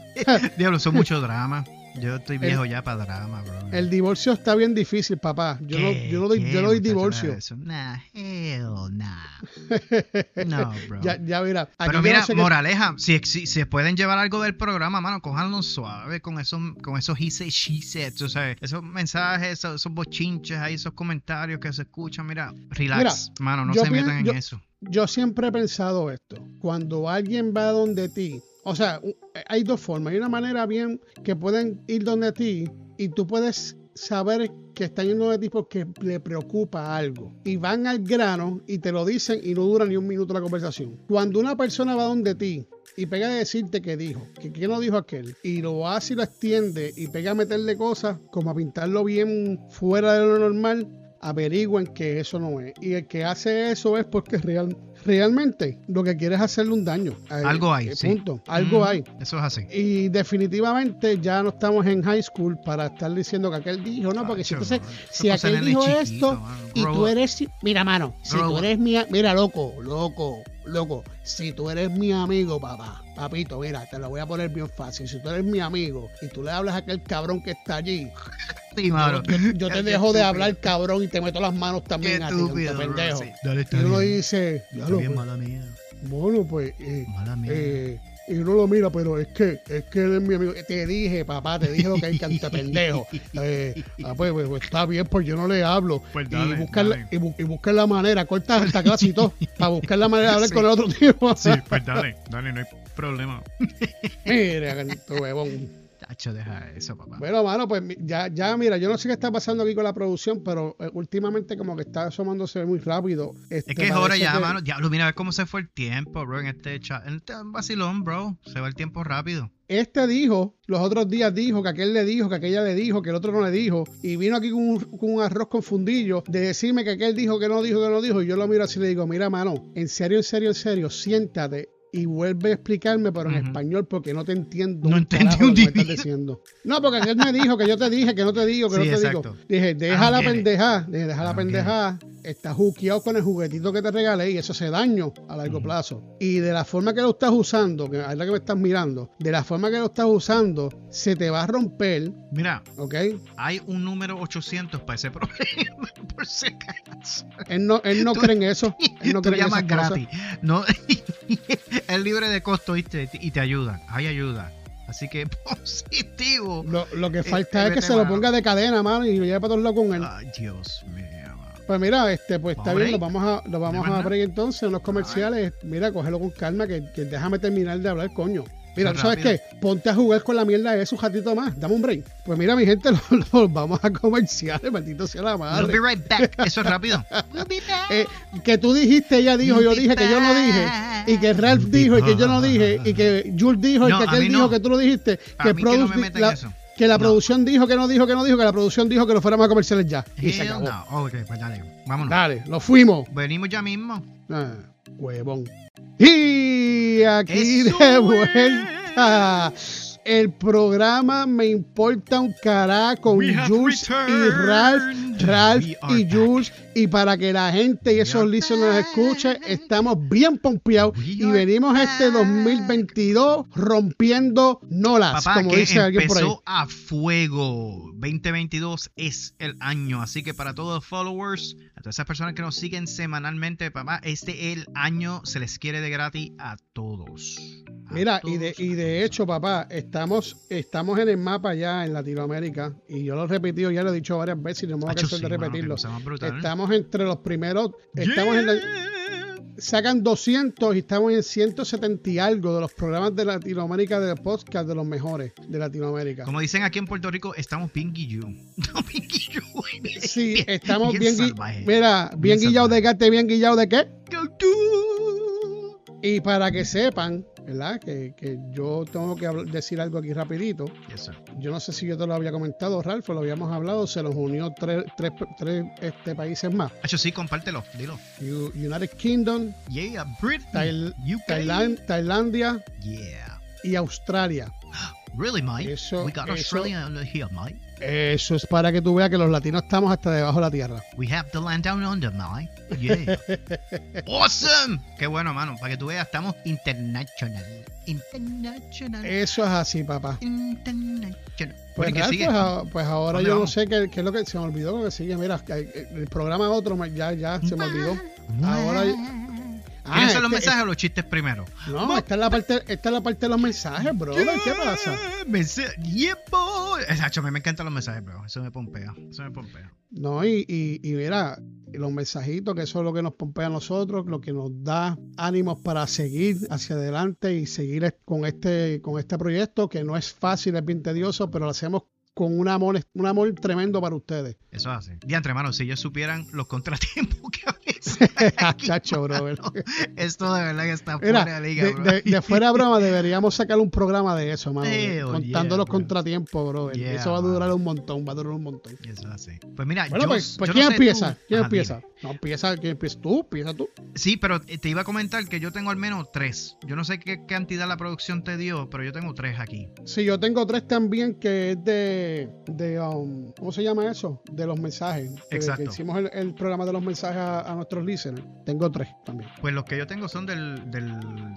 Diablo, eso es mucho drama. Yo estoy viejo ya para drama, bro. El divorcio está bien difícil, papá. Yo no, yo no doy, ¿Qué, yo no doy divorcio. Nah, hell nah. No, bro. Ya, ya mira. Pero mira, no sé qué- moraleja, si, si se pueden llevar algo del programa, mano, cójanlo suave con esos, con esos he said, she said, tú sabes, esos mensajes, esos, esos bochinches ahí, esos comentarios que se escuchan, mira, relax, mano, no se metan en yo- eso. Yo siempre he pensado esto. Cuando alguien va donde ti, o sea, u- hay dos formas. Hay una manera bien que pueden ir donde ti y tú puedes saber que están yendo donde ti porque le preocupa algo. Y van al grano y te lo dicen y no dura ni un minuto la conversación. Cuando una persona va donde ti y pega a decirte que dijo, que qué no dijo aquel, y lo hace y lo extiende y pega a meterle cosas como a pintarlo bien fuera de lo normal, averigüen que eso no es. Y el que hace eso es porque real, realmente lo que quiere es hacerle un daño. Eh, Algo hay, eh, sí. Punto. Algo Mm, hay. Eso es así. Y definitivamente ya no estamos en high school para estar diciendo que aquel dijo, no, porque si entonces, si aquel el dijo chiquito, esto mano. y tú eres, mira, mano, si tú eres mi, mira, loco, loco, loco, si tú eres mi amigo, papá, papito, mira, te lo voy a poner bien fácil, si tú eres mi amigo y tú le hablas a aquel cabrón que está allí, Sí, mano. yo, yo te Qué dejo de hablar, cabrón, y te meto las manos Qué también a ti, estúpido, pendejo. sí. Dale, Y uno bien. dice, Está "Diablo, bien, pues, mala mía. bueno, pues, eh, Mala mía. eh, y uno lo mira, pero es que, es que él es mi amigo. Te dije, papá, te dije lo que hay que pendejo. Eh, ah, pues, pues, pues, está bien, pues yo no le hablo. Pues y, dale, buscar, dale. y, bu- y buscar la manera, corta esta clase y todo, para buscar la manera de hablar Sí. con el otro tipo. Sí, pues dale, dale, no hay problema. Mira, canto huevón. Tacho, deja eso, papá. Bueno, mano, pues ya, ya, mira, yo no sé qué está pasando aquí con la producción, pero eh, últimamente como que está asomándose muy rápido. Este, Es que es hora ya, que- mano. Diablo, mira a ver cómo se fue el tiempo, bro, en este chat. En este vacilón, bro. Se va el tiempo rápido. Este dijo, los otros días dijo, que aquel le dijo, que aquella le dijo, que el otro no le dijo, y vino aquí con un, con un arroz confundillo de decirme que aquel dijo, que no dijo, que no dijo, y yo lo miro así y le digo, mira, mano, en serio, en serio, en serio, siéntate y vuelve a explicarme, pero en español, porque no te entiendo. No entendí un día. No, porque aquel me dijo que yo te dije, que no te digo, que Sí, no te exacto. digo. Dije, deja I la pendeja, dije, deja la it. pendeja, estás juqueado con el juguetito que te regalé y eso hace daño a largo plazo. Y de la forma que lo estás usando, que es la que me estás mirando, de la forma que lo estás usando, se te va a romper. Mira, ¿ok? hay un número 800 para ese problema, por si acaso. Él no, él no Tú- cree en eso. Él no Tú cree en llamas cosas. gratis. No, es libre de costo ¿viste? y te ayudan. Hay ayuda. Así que positivo. Lo, lo que falta Este, es que se lo ponga de cadena, mano, y lo lleve para todos lados con él. Ay, Dios mío. Pues mira, este, pues está bien, lo vamos a, lo vamos ¿De a break entonces en los comerciales. Mira, cógelo con calma, que, que déjame terminar de hablar, coño. Mira, ¿tú ¿sabes qué? Ponte a jugar con la mierda de eso un ratito más. Dame un break. Pues mira, mi gente, lo, lo vamos a comerciales, maldito sea la We'll madre. be right back. Eso es rápido. We'll be back. Eh, que tú dijiste, ella dijo, You'll yo dije que yo no dije, y que Ralph dijo, y que yo no dije, y que Jules dijo, No, y que aquel dijo que tú lo dijiste, A que, mí que no me metan la- eso. Que la No. producción dijo que no dijo, que no dijo, que la producción dijo que lo fuéramos a comerciales ya. Y se acabó. no. Ok, pues dale. Vámonos. Dale, lo fuimos. Venimos ya mismo. Ah, huevón. Y aquí Eso de es. El programa me importa un cará con Jules y. Ralph, Ralph y. Jules. Y para que la gente y esos listeners back. escuchen, estamos bien pompeados. Y venimos este back. 2022 rompiendo nolas, Papá, como que dice alguien por ahí. a fuego. 2022 es el año. Así que para todos los followers, a todas esas personas que nos siguen semanalmente, papá, este el año se les quiere de gratis a todos. Mira, y de, y de hecho, papá, estamos, estamos en el mapa ya en Latinoamérica. Y yo lo he repetido, ya lo he dicho varias veces y no me voy a cansar sí, de repetirlo. brutal. Estamos entre los primeros, estamos en la- sacan 200 y estamos en 170 y algo de los programas de Latinoamérica de podcast de los mejores de Latinoamérica. Como dicen aquí en Puerto Rico, estamos bien guillú. Estamos bien guillú. Sí, estamos bien, gui- salvaje. mira, bien, Bien guillados de gate, bien guillados de qué. Y para que sepan, ¿verdad? Que, que yo tengo que decir algo aquí rapidito. Yes. Yo no sé si yo te lo había comentado, Ralph, lo habíamos hablado, se nos unió tres, tres, tres este, países más. Hacho, sí, compártelo. Dilo. U- United Kingdom, Yeah, Britain. Tail- UK. Tailan- Tailandia Yeah. y Australia. Really, mate? Eso- we got eso- Australia here, mate. Eso es para que tú veas que los latinos estamos hasta debajo de la tierra. We have the land down under, mate. Yeah. awesome. Qué bueno, mano. Para que tú veas, estamos international. International. Eso es así, papá. International. Pues, pues, a- pues ahora ¿Dónde yo no sé qué, qué es lo que se me olvidó lo que sigue. Mira, el programa otro ya, ya se me olvidó. Ahora- Ah, ¿Quieres hacer los este- mensajes o los chistes primero? No, esta es la parte, esta es la parte de los mensajes, brother. ¿Qué pasa? Mensaje. Yeah, boy. Exacto, a mí me encantan los mensajes, bro. Eso me pompea. Eso me pompea. No, y, y, y mira, los mensajitos, que eso es lo que nos pompea a nosotros, lo que nos da ánimos para seguir hacia adelante y seguir con este, con este proyecto, que no es fácil, es bien tedioso, pero lo hacemos con un amor, un amor tremendo para ustedes. Eso es así. Diantre, hermano, si ellos supieran los contratiempos que a veces. Chacho, brother. Esto de verdad que está Mira, fuera de liga, de, bro. de- de fuera broma, deberíamos sacar un programa de eso, mano. contando yeah, los bro. contratiempos, bro. Yeah, eso va a durar un montón, va a durar un montón. Eso es así. Pues mira, Bueno, yo, pues, pues yo no ¿quién sé empieza? tú. ¿Quién Ajá, empieza? dime. No, empieza, ¿quién empieza? Tú, empieza tú. Sí, pero te iba a comentar que yo tengo al menos tres. Yo no sé qué cantidad la producción te dio, pero yo tengo tres aquí. Sí, yo tengo tres también que es de, de um, ¿cómo se llama eso? De los mensajes. Exacto. Que hicimos el, el programa de los mensajes a, a nuestros listeners. Tengo tres también. Pues los que yo tengo son del, del,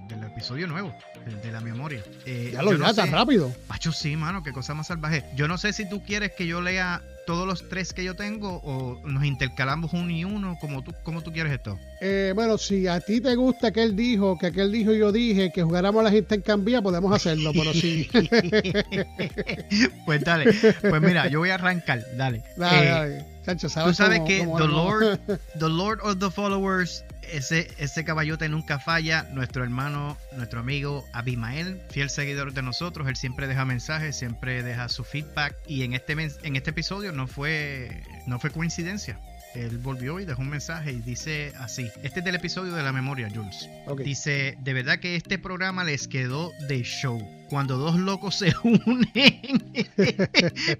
del episodio nuevo, el de la memoria. Eh, Ya lo ya no tan rápido. Pacho, sí, mano, qué cosa más salvaje. Yo no sé si tú quieres que yo lea todos los tres que yo tengo o nos intercalamos uno y uno, como tú, como tú quieres esto. Eh, bueno, si a ti te gusta que él dijo, que aquel dijo y yo dije, que jugáramos a la gente en cambia, podemos hacerlo, pero sí. pues dale, pues mira, yo voy a arrancar, dale. Dale, Eh, dale. Chacho, Tú ¿sabes cómo- que cómo- The Lord, The Lord of the Followers, ese, ese caballote nunca falla. Nuestro hermano, nuestro amigo Abimael, fiel seguidor de nosotros, él siempre deja mensajes, siempre deja su feedback. Y en este en este episodio no fue, no fue coincidencia. Él volvió y dejó un mensaje y dice así. Este es del episodio de la memoria, Jules. Dice, de verdad que este programa les quedó de show. Cuando dos locos se unen.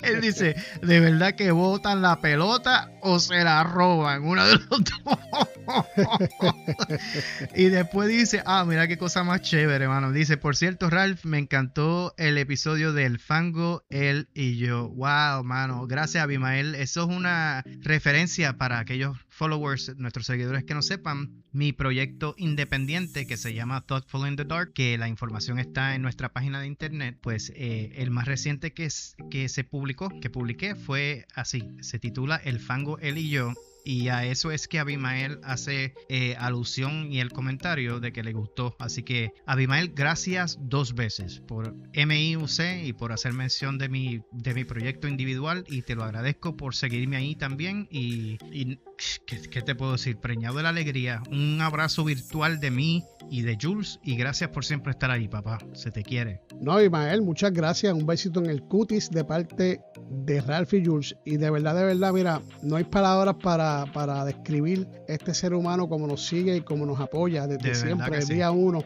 Él dice, de verdad que botan la pelota o se la roban. Uno de los dos. y después dice, ah, mira qué cosa más chévere, hermano. Dice, por cierto, Ralph, me encantó el episodio del Fango, él y yo. Wow, mano. Gracias, Abimael. Eso es una referencia para aquellos followers, nuestros seguidores que no sepan, mi proyecto independiente que se llama Thoughtful in the Dark, que la información está en nuestra página de internet, pues eh, el más reciente que, es, que se publicó, que publiqué, fue así, se titula El Fango, él y yo, y a eso es que Abimael hace eh, alusión y el comentario de que le gustó. Así que Abimael, gracias dos veces por MIUC y por hacer mención de mi, de mi proyecto individual y te lo agradezco por seguirme ahí también y, y ¿qué, te puedo decir? Preñado de la alegría. Un abrazo virtual de mí y de Jules y gracias por siempre estar ahí, papá. Se te quiere. No, Imael, muchas gracias. Un besito en el cutis de parte de Ralph y Jules. Y de verdad, de verdad, mira, no hay palabras para, para describir este ser humano como nos sigue y como nos apoya desde siempre, el día uno.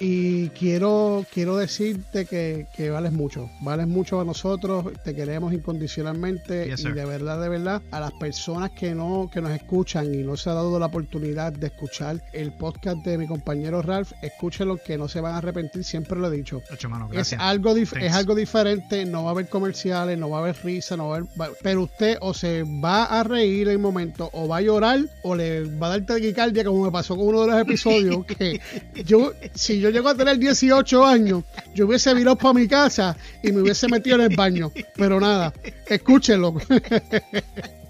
Y quiero, quiero decirte que, que, vales mucho. Vales mucho a nosotros. Te queremos incondicionalmente. y de verdad, de verdad, a las personas que no que nos escuchan y no se ha dado la oportunidad de escuchar el podcast de mi compañero Ralph, escúchenlo que no se van a arrepentir, siempre lo he dicho. es, algo es algo diferente, no va a haber comerciales, no va a haber risa, no va a haber, pero usted o se va a reír en el momento o va a llorar o le va a dar taquicardia como me pasó con uno de los episodios que yo si yo llego a tener 18 años, yo hubiese virado para mi casa y me hubiese metido en el baño, pero nada, escúchenlo.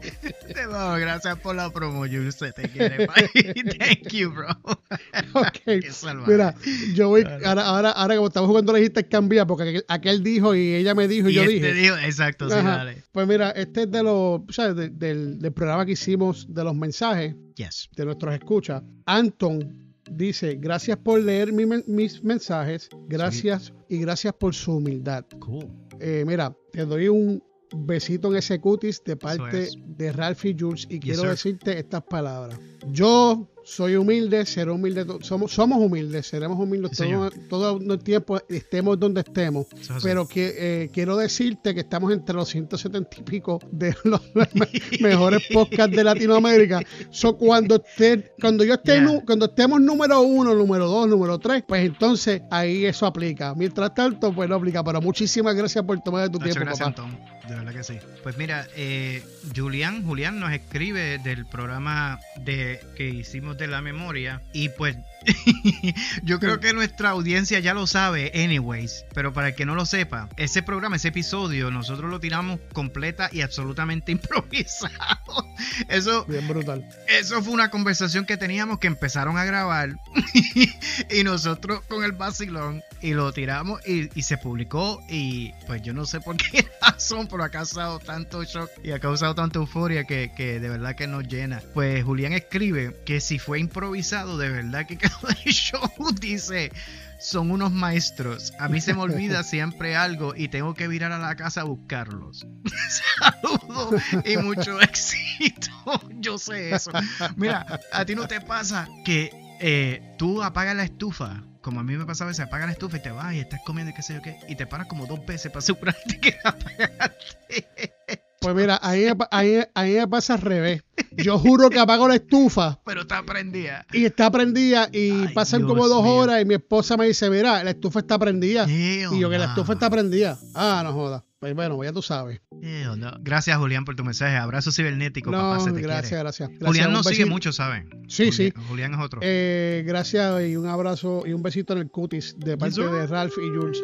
gracias por la promo, usted te quiere. Thank you, bro. ok. Mira, yo voy. Ahora, ahora, ahora como estamos jugando la lista, cambia porque aquel dijo y ella me dijo y, yo este dije. Dijo, exacto, sí, dale. Pues mira, este es de los, ¿sabes? del, del, programa que hicimos de los mensajes yes. de nuestros escuchas. Anton dice, gracias por leer mis mensajes, gracias y gracias por su humildad. Cool. Eh, mira, te doy un, besito en ese cutis de parte de Ralph y Jules y quiero decirte estas palabras. Yo soy humilde, seré humilde, somos, somos humildes, seremos humildes todo, el tiempo, estemos donde estemos. pero que, eh, quiero decirte que estamos entre los 170 y pico de los mejores podcasts de Latinoamérica. So, cuando, cuando yo esté, cuando estemos número uno, número dos, número tres, pues entonces ahí eso aplica. Mientras tanto, pues no aplica. Pero muchísimas gracias por tomar tu tiempo, gracias, De verdad que sí. Pues mira, eh, Julián, Julián nos escribe del programa de que hicimos de la memoria. Y pues yo creo que nuestra audiencia ya lo sabe, anyways. Pero para el que no lo sepa, ese programa, ese episodio, nosotros lo tiramos completa y absolutamente improvisado. Eso. Bien brutal. Eso fue una conversación que teníamos que empezaron a grabar. y nosotros con el vacilón. Y lo tiramos y, y, se publicó. Y pues yo no sé por qué razón, pero ha causado tanto shock y ha causado tanta euforia que, que de verdad que nos llena. Pues Julián escribe que si fue improvisado, de verdad que el show dice, son unos maestros. A mí se me olvida siempre algo y tengo que virar a la casa a buscarlos. Saludos y mucho éxito. Yo sé eso. Mira, a ti no te pasa que eh, tú apagas la estufa. Como a mí me pasa a veces, apagas la estufa y te vas y estás comiendo y qué sé yo qué. Y te paras como dos veces para asegurarte que la apagaste. Pues mira, ahí, ahí, ahí me pasa al revés. Yo juro que apago la estufa. Pero está prendida. Y está prendida y pasan como dos horas y mi esposa me dice, mira, la estufa está prendida. y yo que la estufa está prendida. Ah, no joda. Pues bueno, ya tú sabes. Gracias, Julián, por tu mensaje. Abrazo cibernético, no, papá, se te gracias, gracias, Julián nos sigue mucho, ¿saben? Sí, sí. Julián es otro. Eh, gracias y un abrazo y un besito en el cutis de parte de Ralph y Jules.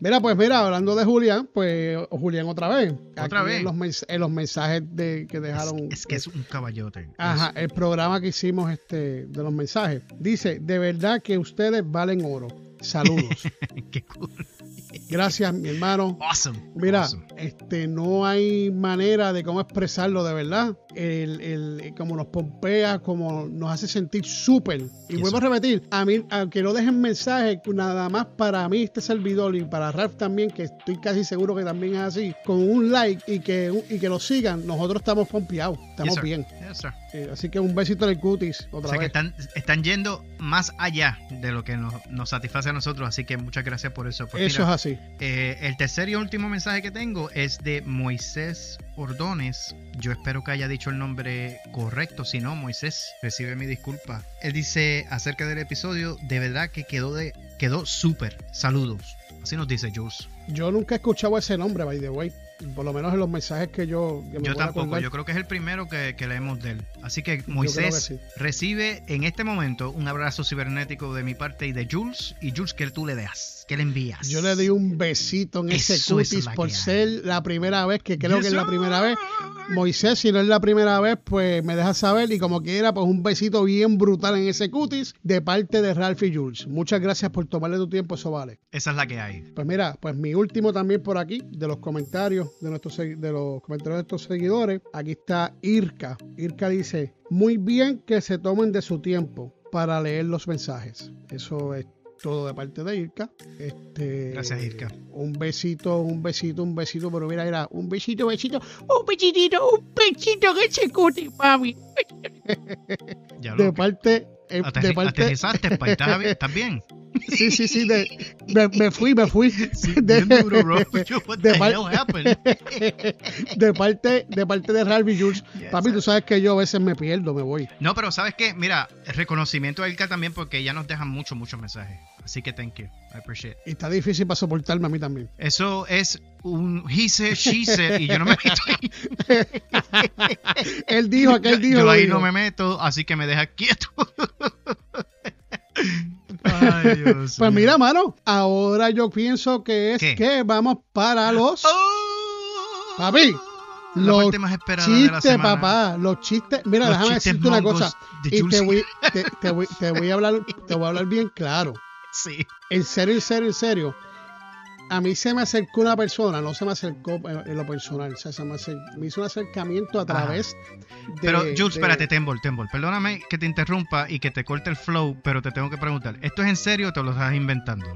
Mira, pues mira, hablando de Julián, pues Julián otra vez. Otra vez. En los, mensajes de, que dejaron. Es, que es un caballote. Ajá, el programa que hicimos este de los mensajes. Dice, de verdad que ustedes valen oro. Saludos. Qué cool. Gracias, mi hermano. Awesome. Mira, este no hay manera de cómo expresarlo de verdad. El, el, como nos pompea, como nos hace sentir súper. Y vuelvo a repetir, a mí, aunque no dejen mensaje, nada más para mí este servidor y para Ralph también, que estoy casi seguro que también es así, con un like y que, y que lo sigan, nosotros estamos pompeados, estamos bien. Eh, así que un besito en el cutis. Otra o sea que están, están yendo más allá de lo que nos, nos satisface a nosotros, así que muchas gracias por eso. eso es así. Eh, el tercer y último mensaje que tengo es de Moisés Ordones, yo espero que haya dicho el nombre correcto, si no, Moisés, recibe mi disculpa. Él dice acerca del episodio, de verdad que quedó de quedó súper. Saludos. Así nos dice Jules. Yo nunca he escuchado ese nombre, by the way. Por lo menos en los mensajes que yo. Que yo tampoco, yo creo que es el primero que, leemos de él. Así que Moisés recibe en este momento un abrazo cibernético de mi parte y de Jules. Y Jules, ¿qué tú le das? ¿Qué le envías? Yo le doy un besito en ese cutis por ser la primera vez, que creo que es la primera vez. Moisés, si no es la primera vez, pues me deja saber y como quiera, pues un besito bien brutal en ese cutis de parte de Ralph y Jules. Muchas gracias por tomarle tu tiempo, eso vale. Esa es la que hay. Pues mira, pues mi último también por aquí, de los comentarios de nuestros de los comentarios de estos seguidores, aquí está Irka. Irka dice, muy bien que se tomen de su tiempo para leer los mensajes. Eso es todo de parte de Irka. Este, Gracias, Irka. Un besito, un besito, un besito, pero mira, era un besito, besito, un besito, un besito que se cuti, mami. de parte eh, de parte... ¿Estás bien? Sí, sí, sí. De, me, fui, me fui. de, de, parte, de parte de Jules. Papi, tú sabes que yo a veces me pierdo, me voy. No, pero ¿sabes qué? Mira, reconocimiento a Ilka también porque ella nos deja muchos, muchos mensajes. Así que thank you. I appreciate Y está difícil para soportarme a mí también. Eso es un he said, she said, y yo no me meto ahí. él dijo que él dijo. Yo ahí no me meto, así que me deja quieto. pues mira, mano, ahora yo pienso que es que vamos para los. ¡Oh! Papi, los chistes, papá, los chistes. Mira, déjame decirte una cosa. Y te voy, te, voy, te voy a hablar, te voy a hablar bien claro. Sí. En serio, en serio, en serio a mí se me acercó una persona, no se me acercó en lo personal, o sea, se me, hizo un acercamiento a través de. Pero, Jules, espérate, Tembol, Tembol, perdóname que te interrumpa y que te corte el flow, pero te tengo que preguntar, ¿esto es en serio o te lo estás inventando?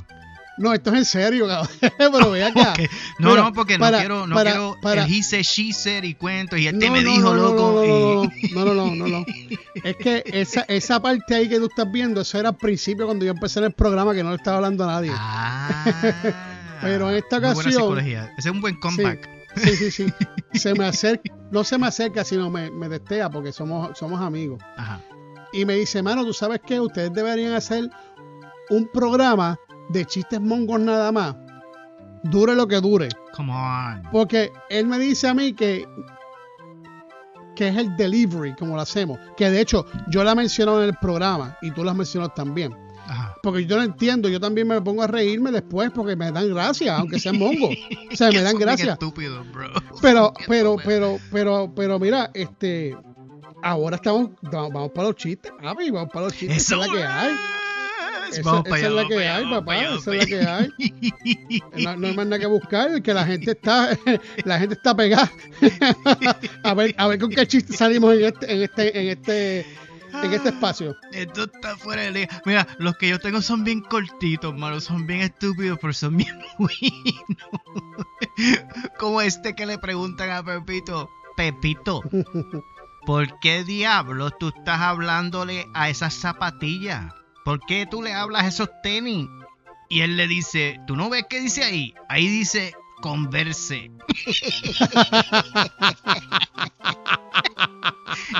No, esto es en serio, cabrón. pero ve acá. No, no, porque no quiero, no quiero el he said, she said y cuento y este me dijo, loco. No, no, no, no, no, Es que esa, esa parte ahí que tú estás viendo, eso era al principio cuando yo empecé en el programa que no le estaba hablando a nadie. Ah. Pero en esta ocasión. Ese es un buen comeback. Sí, sí, sí. se me acerca, no se me acerca, sino me, me destea porque somos, somos amigos. Ajá. Y me dice, mano, ¿tú sabes qué? Ustedes deberían hacer un programa de chistes mongos nada más. Dure lo que dure. Come on. Porque él me dice a mí que que es el delivery, como lo hacemos. Que de hecho, yo la menciono en el programa y tú la mencionas también. Porque yo no entiendo, yo también me pongo a reírme después porque me dan gracia, aunque sean mongo. O sea, me dan gracia. Estúpido, bro. Pero, pero, pero, pero, pero, mira, este, ahora estamos, vamos para los chistes, papi, vamos para los chistes. Eso es la que hay. Esa, es la que hay, papá. esa es la que hay. No, no, hay más nada que buscar, que la gente está, la gente está pegada. a ver, a ver con qué chiste salimos en este, en este, en este en este espacio. Esto está fuera de liga. Mira, los que yo tengo son bien cortitos, mano. Son bien estúpidos, pero son bien buenos. Como este que le preguntan a Pepito. Pepito, ¿por qué diablos tú estás hablándole a esas zapatillas? ¿Por qué tú le hablas a esos tenis? Y él le dice, ¿tú no ves qué dice ahí? Ahí dice, converse.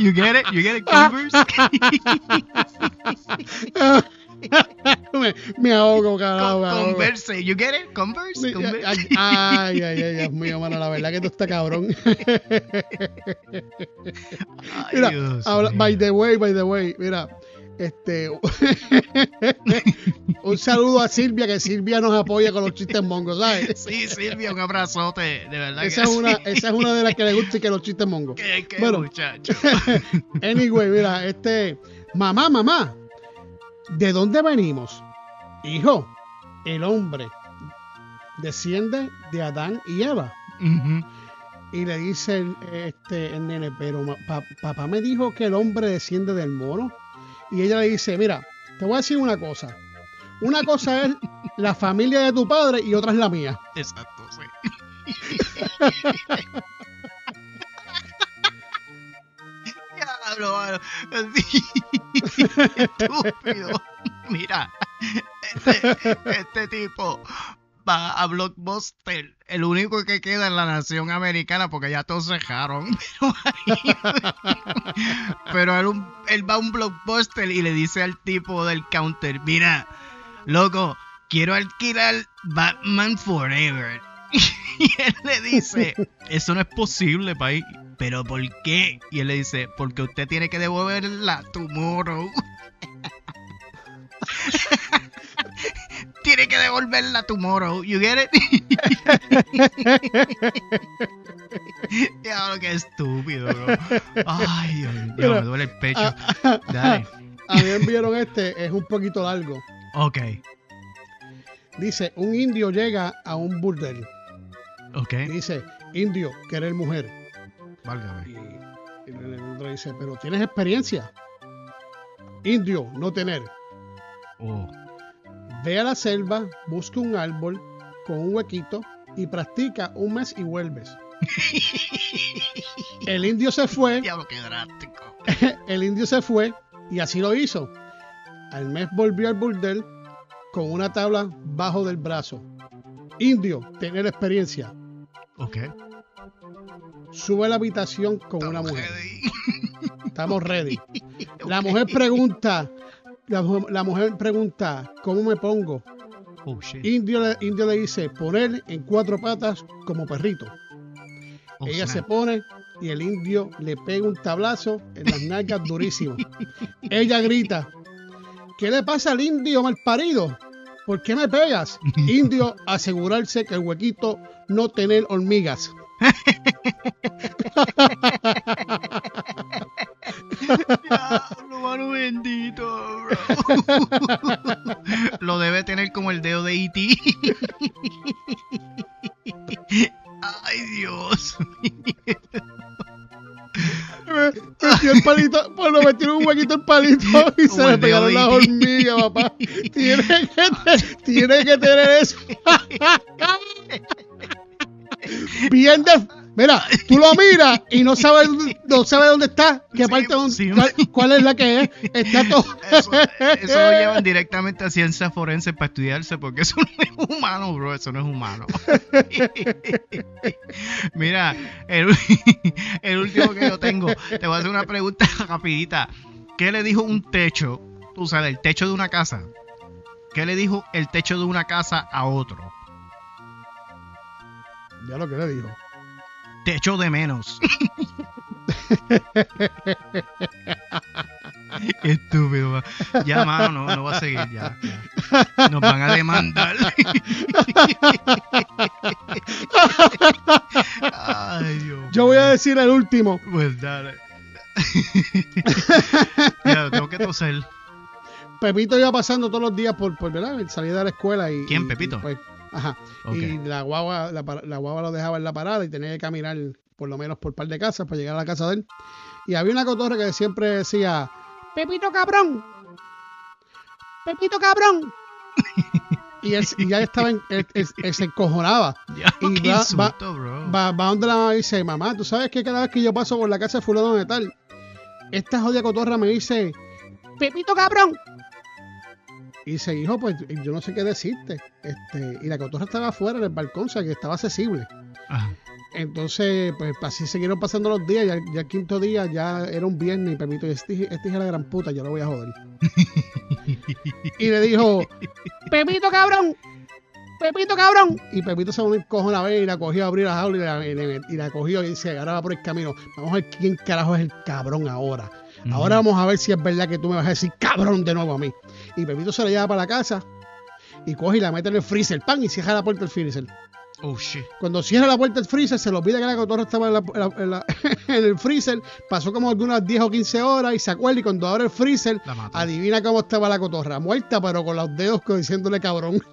You get it? You get it, Converse? me, me, ahogo, carajo. Converse, you get it? Converse? Converse. Ay, ay, ay, Dios mío, mano, la verdad que tú estás cabrón. mira, habla, by the way, by the way, mira, este, un saludo a Silvia, que Silvia nos apoya con los chistes mongos, ¿sabes? Sí, Silvia, un abrazote, de verdad. Esa, es, una, esa es una de las que le gusta y que los chistes mongos. Qué, qué bueno, muchacho. anyway, mira, este, mamá, mamá, ¿de dónde venimos? Hijo, el hombre desciende de Adán y Eva. Y le dice este, el nene, pero papá me dijo que el hombre desciende del mono y ella le dice, mira, te voy a decir una cosa. Una cosa es la familia de tu padre y otra es la mía. Exacto, sí. Diablo, Estúpido. Mira, este, este tipo va a Blockbuster, el único que queda en la nación americana, porque ya todos cerraron. Pero él, un- él va a un Blockbuster y le dice al tipo del counter, mira, loco, quiero alquilar Batman Forever. Y él le dice, eso no es posible, país. ¿Pero por qué? Y él le dice, porque usted tiene que devolverla tomorrow. que devolverla tomorrow. You get it? Ya, qué estúpido, bro. Ay, Dios mío, Mira, me duele el pecho. A, Dale. a mí me enviaron este, es un poquito largo. Ok, Dice, un indio llega a un burdel ok. dice, indio, querer mujer. Válgame. Y, y el otro dice, pero ¿tienes experiencia? Indio, no tener. Oh. Ve a la selva, busca un árbol con un huequito y practica un mes y vuelves. El indio se fue, Diablo, qué drástico. el indio se fue y así lo hizo. Al mes volvió al burdel con una tabla bajo del brazo. Indio, tener experiencia. Ok. Sube a la habitación con una mujer. ready. Estamos ready. La mujer pregunta, la, mu- la mujer pregunta, ¿cómo me pongo? Oh. Indio le, indio le dice, poner en cuatro patas como perrito. Oh, Ella se pone y el indio le pega un tablazo en las nalgas durísimo. Ella grita, ¿qué le pasa al indio malparido? ¿Por qué me pegas? Indio asegurarse que el huequito no tener hormigas. Diablo, mano bendito, bro. Lo debe tener como el dedo de E E.T. Ay, Dios. Metió el palito, pues lo metió un huequito el palito y se le pegaron las E.T.. hormigas, papá. Tiene que, tiene que tener eso. Bien de... Mira, tú lo miras y no sabes, no sabes dónde está, qué Sí, parte, sí. cuál, cuál es la que es. Está todo. Eso, eso lo llevan directamente a ciencias forenses para estudiarse porque eso no es humano, bro. Eso no es humano. Mira, el, el último que yo tengo, te voy a hacer una pregunta rapidita. ¿Qué le dijo un techo, tú sabes, el techo de una casa? ¿Qué le dijo el techo de una casa a otro? Ya lo que le dijo. Techo de menos. Qué estúpido. Ya, mano, no, no va a seguir ya. ya. Nos van a demandar. Ay, Dios. Yo voy a decir el último. Pues dale. ya, tengo que toser. Pepito iba pasando todos los días por, por ¿verdad? salida de la escuela y. ¿Quién, Pepito? y, pues, ajá. Y la guagua, la, la guagua lo dejaba en la parada y tenía que caminar por lo menos por par de casas para llegar a la casa de él. Y había una cotorra que siempre decía, Pepito cabrón, Pepito cabrón. y él, y ya estaba, en, él- él- él se encojonaba. Ya, Y va- insulto, bro. Va, va donde la mamá dice, mamá, tú sabes que cada vez que yo paso por la casa de fulano de tal, esta jodida cotorra me dice, Pepito cabrón. Y dice, hijo, pues yo no sé qué decirte. Este, y la cotorra estaba afuera en el balcón, o sea que estaba accesible. Ajá. Entonces, pues así siguieron pasando los días. Ya, ya el quinto día ya era un viernes y Pepito, este, este de la gran puta, yo lo voy a joder. y le dijo, Pepito cabrón, Pepito cabrón. Y Pepito se cojo una vez y la cogió a abrir la jaula y la, y le- y la cogió y ahora va por el camino. Vamos a ver quién carajo es el cabrón ahora. Ahora vamos a ver si es verdad que tú me vas a decir cabrón de nuevo a mí. Y Pepito se la lleva para la casa y coge y la mete en el freezer, pan, y cierra la puerta del freezer. Oh, shit. Cuando cierra la puerta del freezer, se le olvida que la cotorra estaba en, la- en la- en la- en el freezer. Pasó como algunas 10 o 15 horas y se acuerda. Y cuando abre el freezer, adivina cómo estaba la cotorra. Muerta, pero con los dedos diciéndole cabrón.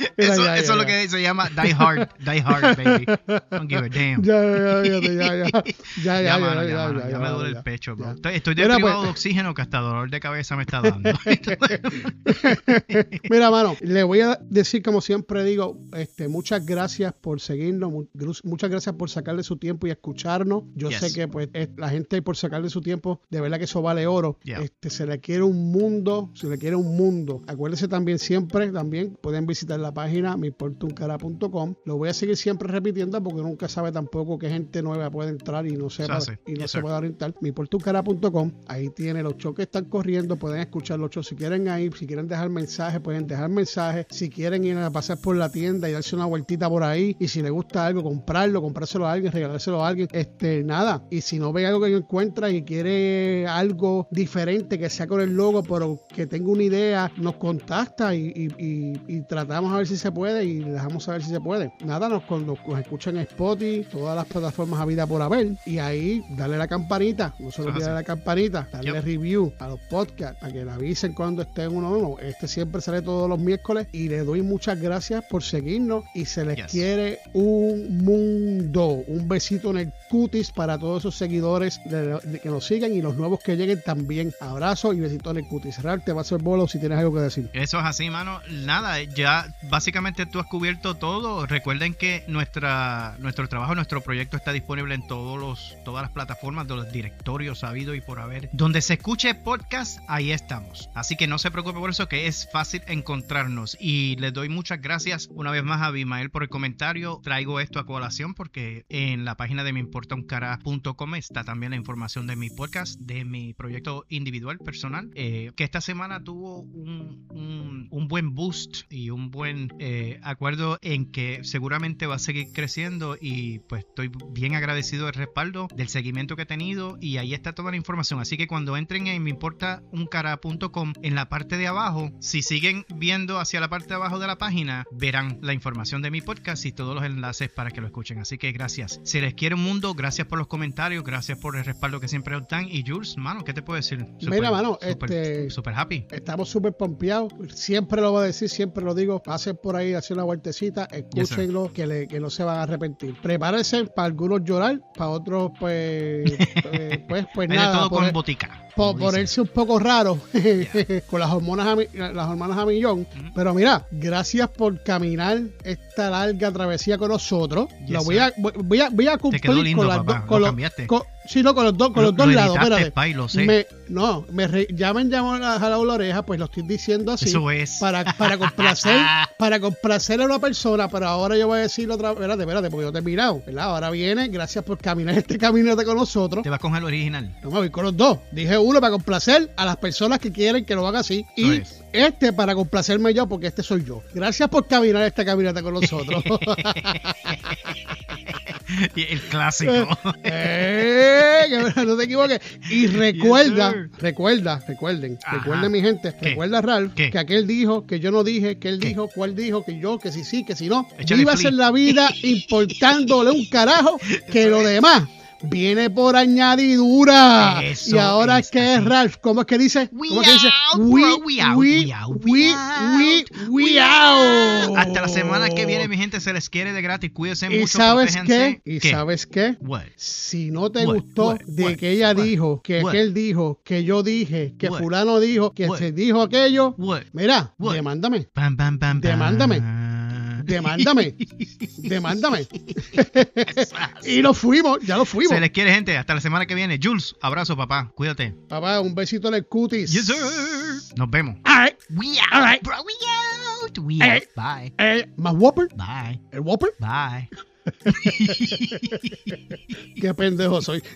eso, ya, eso ya, es lo que se llama Die Hard. Die Hard, baby. Don't give a damn. Ya, ya, ya, ya, ya, ya, mano, ya, mano, ya, ya me duele el pecho, bro. Estoy, estoy Mira, pues- de oxígeno que hasta dolor de cabeza me está dando. Mira, mano, le voy a decir, como siempre digo, este, muchas gracias por seguirnos, muchas gracias por sacarle su tiempo y escucharnos. Yo Yes. sé que pues es- la gente por sacarle su tiempo, de verdad que eso vale oro. Yeah. Este, se le quiere un mundo, se le quiere un mundo. Acuérdense también siempre, también pueden visitar la página miportuncara.com. Lo voy a seguir siempre repitiendo porque nunca sabe tampoco qué gente nueva puede entrar y no sepa y no se puede orientar. miportuncara.com, ahí tiene los shows que están corriendo, pueden escuchar los shows si quieren ahí, si quieren dejar mensajes, pueden dejar mensajes, si quieren ir a pasar por la tienda y darse una vueltita por ahí y si les gusta algo, comprarlo, comprárselo a alguien, regalárselo a alguien, este, nada, y si no ve algo que encuentra y quiere algo diferente que sea con el logo, pero que tenga una idea, nos contacta y, y- y- y tratamos a ver si se puede y le dejamos saber si se puede. Nada, nos, nos, nos escuchan en Spotify, todas las plataformas a vida por haber y ahí dale la campanita, no se olvide la campanita, darle Yep. review a los podcasts para que le avisen cuando esté uno nuevo. Este siempre sale todos los miércoles y le doy muchas gracias por seguirnos y se les Yes. quiere un mundo. Un besito en el cutis para todos esos seguidores de- de que nos sigan y los nuevos que lleguen también. Abrazo y besito en el cutis. Real, te va a hacer bolo si tienes algo que decir. Eso es así, mano. Nada, ya básicamente tú has cubierto todo. Recuerden que nuestra, nuestro trabajo, nuestro proyecto está disponible en todos los, todas las plataformas de los directorios sabidos y por haber. Donde se escuche podcast, ahí estamos. Así que no se preocupe por eso, que es fácil encontrarnos. Y les doy muchas gracias una vez más a Abimael por el comentario. Traigo esto a colación porque en la página de meimportauncara.com está también la información de mi podcast, de mi proyecto individual personal, eh, que esta semana tuvo un- un buen boost y un buen eh, acuerdo en que seguramente va a seguir creciendo y pues estoy bien agradecido del respaldo, del seguimiento que he tenido y ahí está toda la información. Así que cuando entren en meimportauncara.com, en la parte de abajo, si siguen viendo hacia la parte de abajo de la página, verán la información de mi podcast y todos los enlaces para que lo escuchen. Así que gracias. Se les quiere un mundo, gracias por los comentarios, gracias por el respaldo que siempre nos dan. Y Jules, mano, ¿qué te puedo decir? Mira, mano, super, este- super happy. Estamos súper pompeados. Siempre lo voy a decir, siempre lo digo. Pasen por ahí, hacer una vueltecita, escúchenlo, que, le- que no se van a arrepentir. Prepárense para algunos llorar, para otros, pues, eh, pues, pues nada. todo poner- con botica. po- ponerse un poco raro con las hormonas a, las hormonas a millón. Ujú. Pero mira, gracias por caminar esta larga travesía con nosotros. Yes, lo voy a, voy a, voy a cumplir lindo, con las papá. dos. lo Con los, cambiaste. con- sí, no, con los dos, con Lo- los dos lo lados. editaste, lo sé. Me- no, me re- ya me han llamado a la oreja, pues lo estoy diciendo así. Eso es. Para, para complacer, para complacer a una persona, pero ahora yo voy a decirlo otra vez, espérate, espérate, porque yo te he mirado, ¿verdad? Ahora viene, gracias por caminar este caminete con nosotros. Te vas con el original. No me voy con los dos. Dije uno para complacer a las personas que quieren que lo haga así. Eso y es. Este para complacerme yo, porque este soy yo. Gracias por caminar esta caminata con nosotros. Y el clásico. ¡Eh! no te equivoques. Y recuerda, recuerda, recuerden, Ajá. recuerden mi gente, ¿Qué? recuerda Ralph, ¿Qué? que aquel dijo, que yo no dije, que él ¿Qué? dijo, cuál dijo, que yo, que si sí, que si no. Échale Vivas flea. en la vida importándole un carajo que lo demás viene por añadidura. Eso y ahora es que es. Ralph, ¿cómo es que dice? We ¿Cómo es que dice? out, bro, we out, we out, we we, out, we, we we out. Hasta la semana que viene, mi gente, se les quiere de gratis. Cuídense ¿Y mucho, sabes qué? ¿Y ¿Qué? sabes qué? What? Si no te What? gustó What? de What? que ella What? dijo, que aquel dijo, que yo dije, que What? fulano dijo, que What? se dijo aquello, What? mira, What? demándame, pam, pam, pam. Demándame. Demándame, demándame. y lo fuimos, ya lo fuimos. Se les quiere, gente. Hasta la semana que viene. Jules, abrazo, papá. Cuídate. Papá, un besito en el cutis. Yes, sir. Nos vemos. All right. We out, All right. bro. We out. We All out. Bye. Eh, ¿Más Whopper? Bye. ¿El Whopper? Bye. Qué pendejo soy.